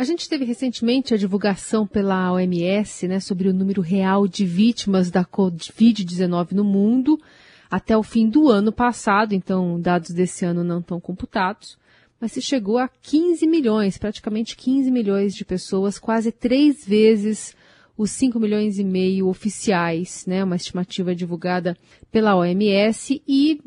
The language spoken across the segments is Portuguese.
A gente teve recentemente a divulgação pela OMS né, sobre o número real de vítimas da Covid-19 no mundo até o fim do ano passado, então dados desse ano não estão computados, mas se chegou a 15 milhões, praticamente 15 milhões de pessoas, quase três vezes os 5 milhões e meio oficiais, né, uma estimativa divulgada pela OMS e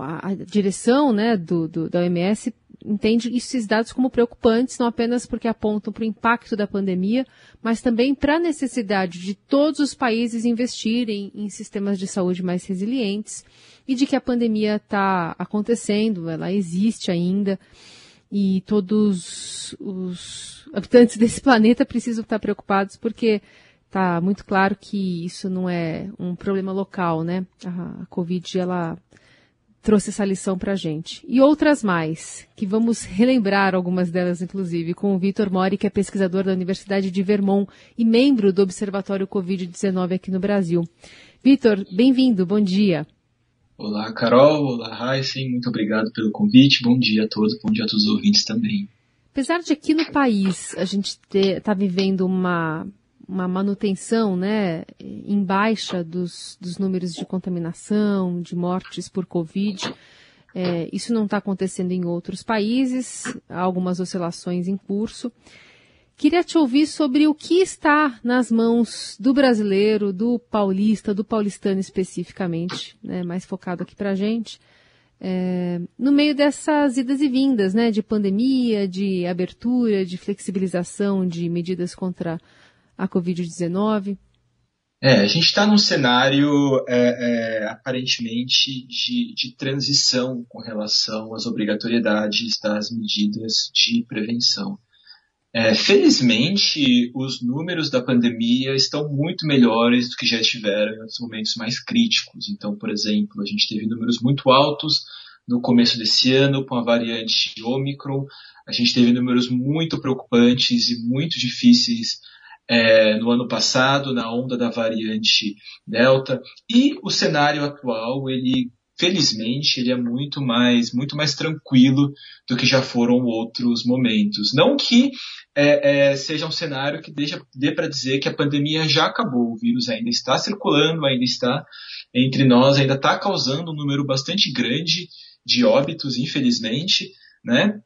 a, direção né, do, do, da OMS entende esses dados como preocupantes, não apenas porque apontam para o impacto da pandemia, mas também para a necessidade de todos os países investirem em sistemas de saúde mais resilientes e de que a pandemia está acontecendo, ela existe ainda e todos os habitantes desse planeta precisam estar preocupados porque está muito claro que isso não é um problema local, né? A, Covid, ela trouxe essa lição para a gente. E outras mais, que vamos relembrar algumas delas, inclusive, com o Vitor Mori, que é pesquisador da Universidade de Vermont e membro do Observatório Covid-19 aqui no Brasil. Vitor, bem-vindo, bom dia. Olá, Carol. Olá, Heisen. Muito obrigado pelo convite. Bom dia a todos. Bom dia a todos os ouvintes também. Apesar de aqui no país a gente estar tá vivendo uma, uma manutenção né, em baixa dos, dos números de contaminação, de mortes por Covid, é, isso não está acontecendo em outros países, há algumas oscilações em curso. Queria te ouvir sobre o que está nas mãos do brasileiro, do paulista, do paulistano especificamente, né, mais focado aqui para a gente, é, no meio dessas idas e vindas, né, de pandemia, de abertura, de flexibilização de medidas contra a Covid-19. É, a gente está num cenário é, é, aparentemente de, de transição com relação às obrigatoriedades das medidas de prevenção. É, felizmente, os números da pandemia estão muito melhores do que já estiveram em outros momentos mais críticos. Então, por exemplo, a gente teve números muito altos no começo desse ano com a variante Omicron. A gente teve números muito preocupantes e muito difíceis é, no ano passado, na onda da variante Delta. E o cenário atual, ele felizmente, ele é muito mais, muito mais tranquilo do que já foram outros momentos. Não que é, é, seja um cenário que deixa, dê para dizer que a pandemia já acabou, o vírus ainda está circulando, ainda está entre nós, ainda está causando um número bastante grande de óbitos, infelizmente, né?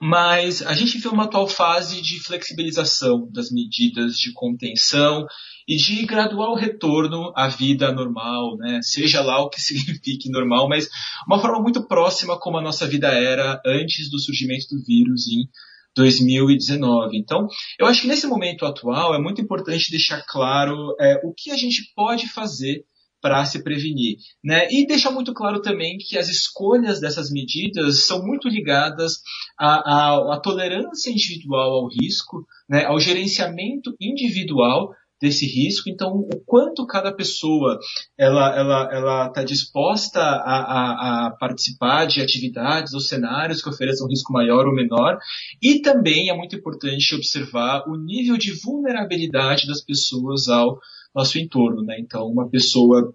Mas a gente vê uma atual fase de flexibilização das medidas de contenção e de gradual retorno à vida normal, né? seja lá o que signifique normal, mas uma forma muito próxima como a nossa vida era antes do surgimento do vírus em 2019. Então, eu acho que nesse momento atual é muito importante deixar claro é, o que a gente pode fazer para se prevenir. Né? E deixar muito claro também que as escolhas dessas medidas são muito ligadas à, à, à tolerância individual ao risco, né? ao gerenciamento individual desse risco. Então, o quanto cada pessoa ela ela ela está disposta a, a, a, participar de atividades ou cenários que ofereçam risco maior ou menor. E também é muito importante observar o nível de vulnerabilidade das pessoas ao nosso entorno. Né? Então, uma pessoa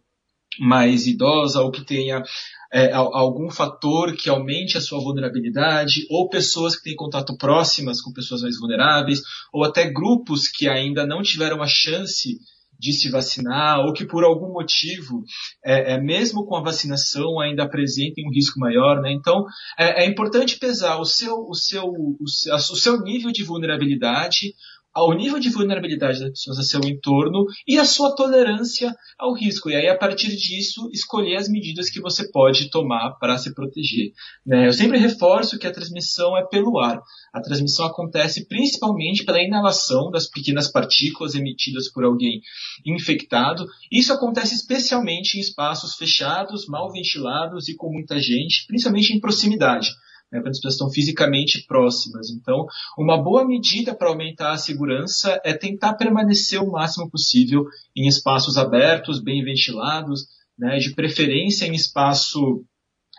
mais idosa ou que tenha é, algum fator que aumente a sua vulnerabilidade, ou pessoas que têm contato próximas com pessoas mais vulneráveis, ou até grupos que ainda não tiveram a chance de se vacinar, ou que por algum motivo, é, é mesmo com a vacinação, ainda apresentem um risco maior. Né? Então, é, é importante pesar o seu, o, seu, o, seu, o seu nível de vulnerabilidade, ao nível de vulnerabilidade das pessoas a seu entorno e a sua tolerância ao risco. E aí, a partir disso, escolher as medidas que você pode tomar para se proteger. Né? Eu sempre reforço que a transmissão é pelo ar. A transmissão acontece principalmente pela inalação das pequenas partículas emitidas por alguém infectado. Isso acontece especialmente em espaços fechados, mal ventilados e com muita gente, principalmente em proximidade né, quando as pessoas estão fisicamente próximas. Então, uma boa medida para aumentar a segurança é tentar permanecer o máximo possível em espaços abertos, bem ventilados, né, de preferência em espaço,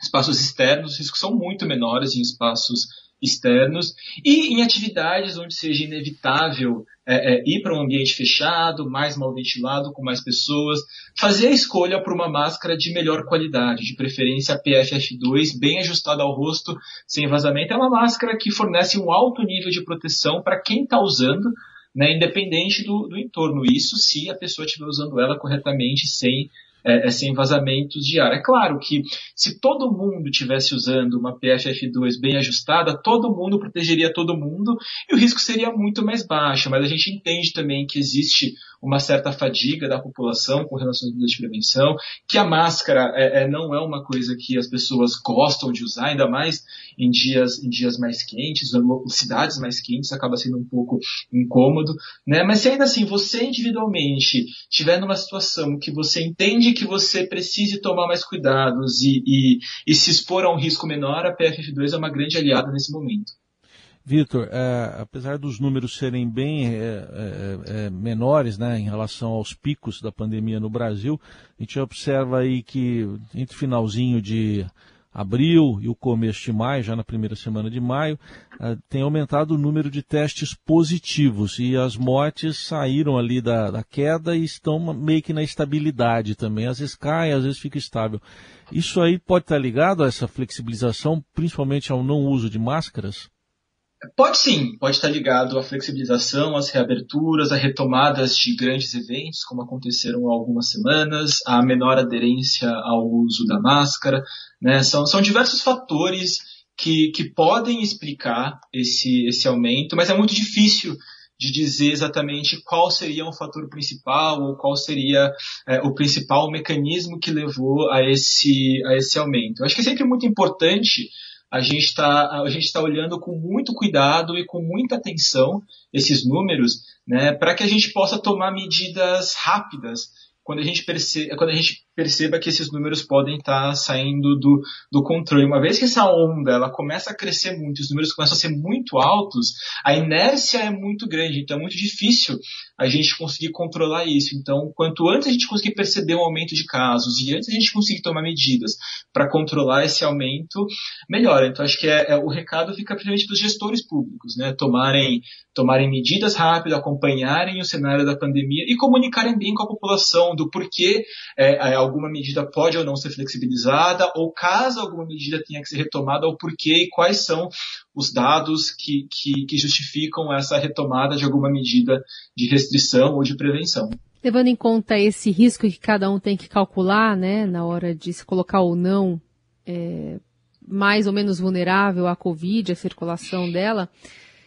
espaços externos, os riscos são muito menores em espaços externos e em atividades onde seja inevitável é, é, ir para um ambiente fechado, mais mal ventilado, com mais pessoas, fazer a escolha por uma máscara de melhor qualidade, de preferência PFF2, bem ajustada ao rosto, sem vazamento. É uma máscara que fornece um alto nível de proteção para quem está usando, né, independente do, do entorno. Isso se a pessoa estiver usando ela corretamente, sem é, é, sem vazamentos de ar. É claro que se todo mundo tivesse usando uma PFF2 bem ajustada, todo mundo protegeria todo mundo e o risco seria muito mais baixo. Mas a gente entende também que existe uma certa fadiga da população com relação às medidas de prevenção, que a máscara é, é, não é uma coisa que as pessoas gostam de usar, ainda mais em dias, em dias mais quentes, cidades mais quentes, acaba sendo um pouco incômodo, né? Mas se ainda assim você individualmente estiver numa situação que você entende que você precise tomar mais cuidados e, e, e se expor a um risco menor, a PFF2 é uma grande aliada nesse momento. Vitor, é, apesar dos números serem bem é, é, é, menores né, em relação aos picos da pandemia no Brasil, a gente observa aí que entre finalzinho de abril e o começo de maio, já na primeira semana de maio, uh, tem aumentado o número de testes positivos e as mortes saíram ali da, da, queda e estão meio que na estabilidade também. Às vezes cai, às vezes fica estável. Isso aí pode estar ligado a essa flexibilização, principalmente ao não uso de máscaras? Pode sim, pode estar ligado à flexibilização, às reaberturas, a retomadas de grandes eventos, como aconteceram há algumas semanas, a menor aderência ao uso da máscara. Né? São, são diversos fatores que, que podem explicar esse, esse aumento, mas é muito difícil de dizer exatamente qual seria o fator principal ou qual seria é, o principal mecanismo que levou a esse, a esse aumento. Eu acho que é sempre muito importante a gente está a gente está olhando com muito cuidado e com muita atenção esses números, né, para que a gente possa tomar medidas rápidas quando a gente percebe, quando a gente perceba que esses números podem estar tá saindo do, do controle. Uma vez que essa onda ela começa a crescer muito, os números começam a ser muito altos, a inércia é muito grande, então é muito difícil a gente conseguir controlar isso. Então, quanto antes a gente conseguir perceber um aumento de casos e antes a gente conseguir tomar medidas para controlar esse aumento, melhor. Então, acho que é, é o recado fica principalmente para os gestores públicos, né? Tomarem, tomarem medidas rápidas, acompanharem o cenário da pandemia e comunicarem bem com a população do porquê é, é alguma medida pode ou não ser flexibilizada, ou caso alguma medida tenha que ser retomada, o porquê e quais são os dados que, que, que justificam essa retomada de alguma medida de restrição ou de prevenção. Levando em conta esse risco que cada um tem que calcular, né, na hora de se colocar ou não é, mais ou menos vulnerável à Covid, à circulação dela,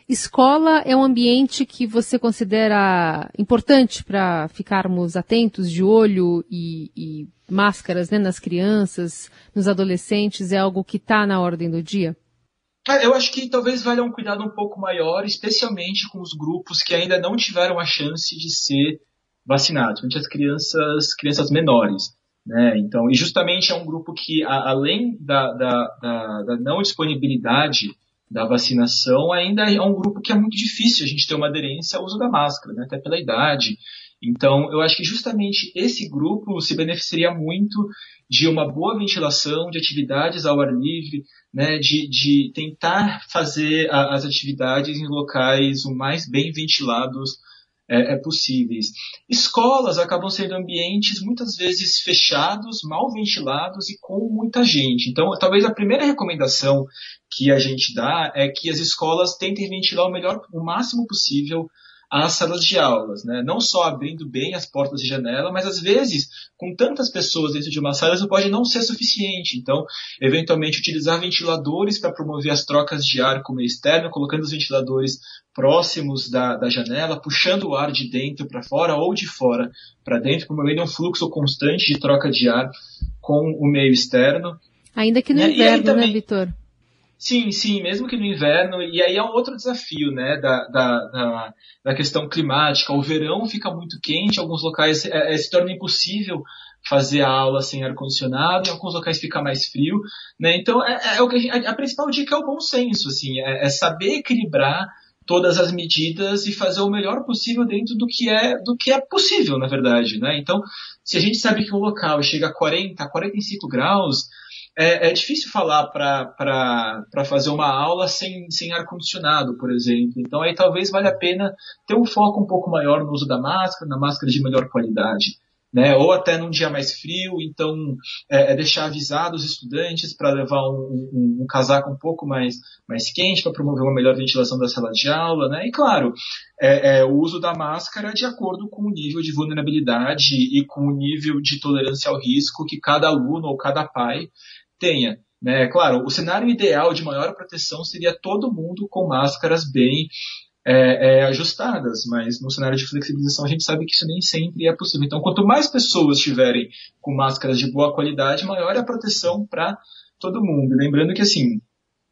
Escola é um ambiente que você considera importante para ficarmos atentos, de olho e, e máscaras né, nas crianças, nos adolescentes? É algo que está na ordem do dia? Eu acho que talvez valha um cuidado um pouco maior, especialmente com os grupos que ainda não tiveram a chance de ser vacinados, principalmente as crianças, crianças menores. Né? Então, e justamente é um grupo que, a, além da, da, da, da não disponibilidade da vacinação, ainda é um grupo que é muito difícil a gente ter uma aderência ao uso da máscara, né? até pela idade. Então, eu acho que justamente esse grupo se beneficiaria muito de uma boa ventilação, de atividades ao ar livre, né, de, de tentar fazer a, as atividades em locais o mais bem ventilados é, é, possíveis. Escolas acabam sendo ambientes muitas vezes fechados, mal ventilados e com muita gente. Então, talvez a primeira recomendação que a gente dá é que as escolas tentem ventilar o melhor, o máximo possível as salas de aulas, né? Não só abrindo bem as portas de janela, mas às vezes, com tantas pessoas dentro de uma sala, isso pode não ser suficiente. Então, eventualmente, utilizar ventiladores para promover as trocas de ar com o meio externo, colocando os ventiladores próximos da, da janela, puxando o ar de dentro para fora ou de fora para dentro, promovendo um fluxo constante de troca de ar com o meio externo. Ainda que no né? inverno, né, também... né, Vitor? Sim, sim, mesmo que no inverno, e aí é um outro desafio, né, da, da, da, da questão climática. O verão fica muito quente, alguns locais é, é, se torna impossível fazer a aula sem ar-condicionado, em alguns locais fica mais frio, né, então é, é o que a, a, principal dica é o bom senso, assim, é, é saber equilibrar todas as medidas e fazer o melhor possível dentro do que é do que é possível, na verdade, né? Então, se a gente sabe que o local chega a 40, 45 graus, é, é difícil falar para fazer uma aula sem, sem ar-condicionado, por exemplo. Então aí talvez valha a pena ter um foco um pouco maior no uso da máscara, na máscara de melhor qualidade né? ou até num dia mais frio, então é, é deixar avisado os estudantes para levar um, um, um, casaco um pouco mais, mais quente para promover uma melhor ventilação da sala de aula, né? e claro, é, é, o uso da máscara de acordo com o nível de vulnerabilidade e com o nível de tolerância ao risco que cada aluno ou cada pai tenha. Né? Claro, o cenário ideal de maior proteção seria todo mundo com máscaras bem é, é, ajustadas, mas no cenário de flexibilização a gente sabe que isso nem sempre é possível. Então, quanto mais pessoas tiverem com máscaras de boa qualidade, maior é a proteção para todo mundo. Lembrando que, assim,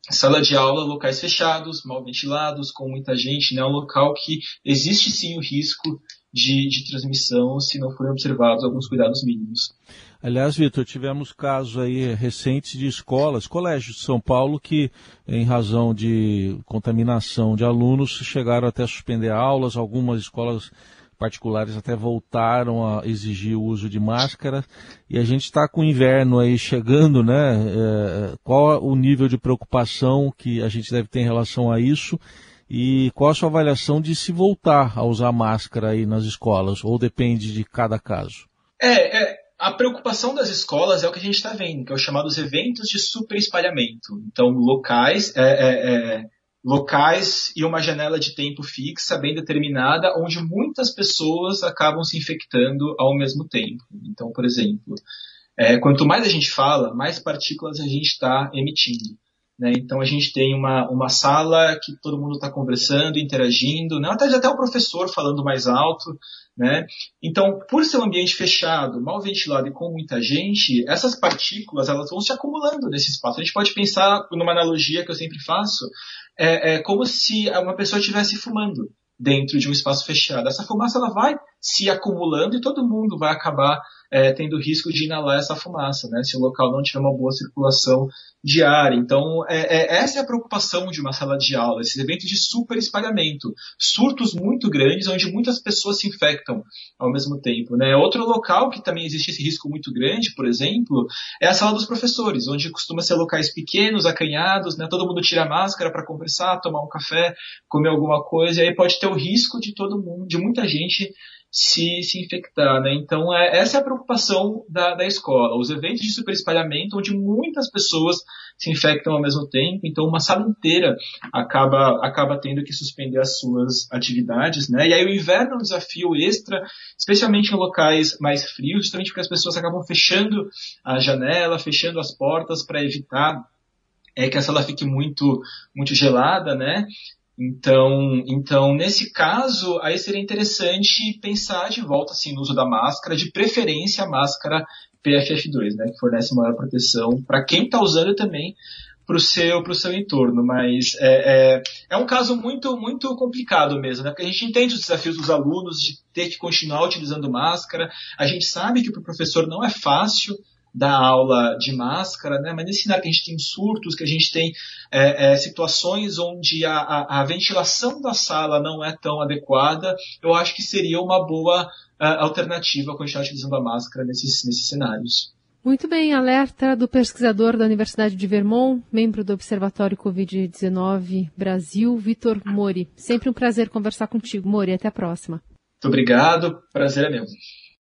sala de aula, locais fechados, mal ventilados, com muita gente, né, é um local que existe sim o risco de, de transmissão se não forem observados alguns cuidados mínimos. Aliás, Vitor, tivemos casos aí recentes de escolas, colégios de São Paulo que, em razão de contaminação de alunos, chegaram até a suspender aulas. Algumas escolas particulares até voltaram a exigir o uso de máscara. E a gente está com o inverno aí chegando, né? É, qual o nível de preocupação que a gente deve ter em relação a isso? E qual a sua avaliação de se voltar a usar máscara aí nas escolas? Ou depende de cada caso? É, é a preocupação das escolas é o que a gente está vendo, que é o chamado eventos de super espalhamento. Então, locais, é, é, é, locais e uma janela de tempo fixa, bem determinada, onde muitas pessoas acabam se infectando ao mesmo tempo. Então, por exemplo, é, quanto mais a gente fala, mais partículas a gente está emitindo. Né? Então a gente tem uma, uma sala que todo mundo está conversando, interagindo, né? até, até o professor falando mais alto. Né? Então, por ser um ambiente fechado, mal ventilado e com muita gente, essas partículas elas vão se acumulando nesse espaço. A gente pode pensar numa analogia que eu sempre faço, é, é como se uma pessoa estivesse fumando dentro de um espaço fechado. Essa fumaça ela vai se acumulando e todo mundo vai acabar é, tendo risco de inalar essa fumaça, né? Se o local não tiver uma boa circulação de ar. Então, é, é, essa é a preocupação de uma sala de aula, esses eventos de super espalhamento, surtos muito grandes, onde muitas pessoas se infectam ao mesmo tempo, né? Outro local que também existe esse risco muito grande, por exemplo, é a sala dos professores, onde costuma ser locais pequenos, acanhados, né? Todo mundo tira a máscara para conversar, tomar um café, comer alguma coisa, e aí pode ter o risco de todo mundo, de muita gente se, se infectar, né? Então, é, essa é a preocupação da, da escola. Os eventos de superespalhamento, onde muitas pessoas se infectam ao mesmo tempo, então uma sala inteira acaba, acaba tendo que suspender as suas atividades, né? E aí o inverno é um desafio extra, especialmente em locais mais frios, justamente porque as pessoas acabam fechando a janela, fechando as portas para evitar é que a sala fique muito muito gelada, né? Então, então, nesse caso, aí seria interessante pensar de volta assim, no uso da máscara, de preferência a máscara PFF2, né, que fornece maior proteção para quem está usando também para o seu, seu entorno. Mas é, é, é, um caso muito, muito complicado mesmo, né? Porque a gente entende os desafios dos alunos de ter que continuar utilizando máscara. A gente sabe que para o professor não é fácil da aula de máscara, né? mas nesse cenário que a gente tem surtos, que a gente tem é, é, situações onde a, a, a, ventilação da sala não é tão adequada, eu acho que seria uma boa alternativa a continuar utilizando a máscara nesses, nesses cenários. Muito bem, alerta do pesquisador da Universidade de Vermont, membro do Observatório Covid-19 Brasil, Vitor Mori. Sempre um prazer conversar contigo, Mori. Até a próxima. Muito obrigado, prazer é meu.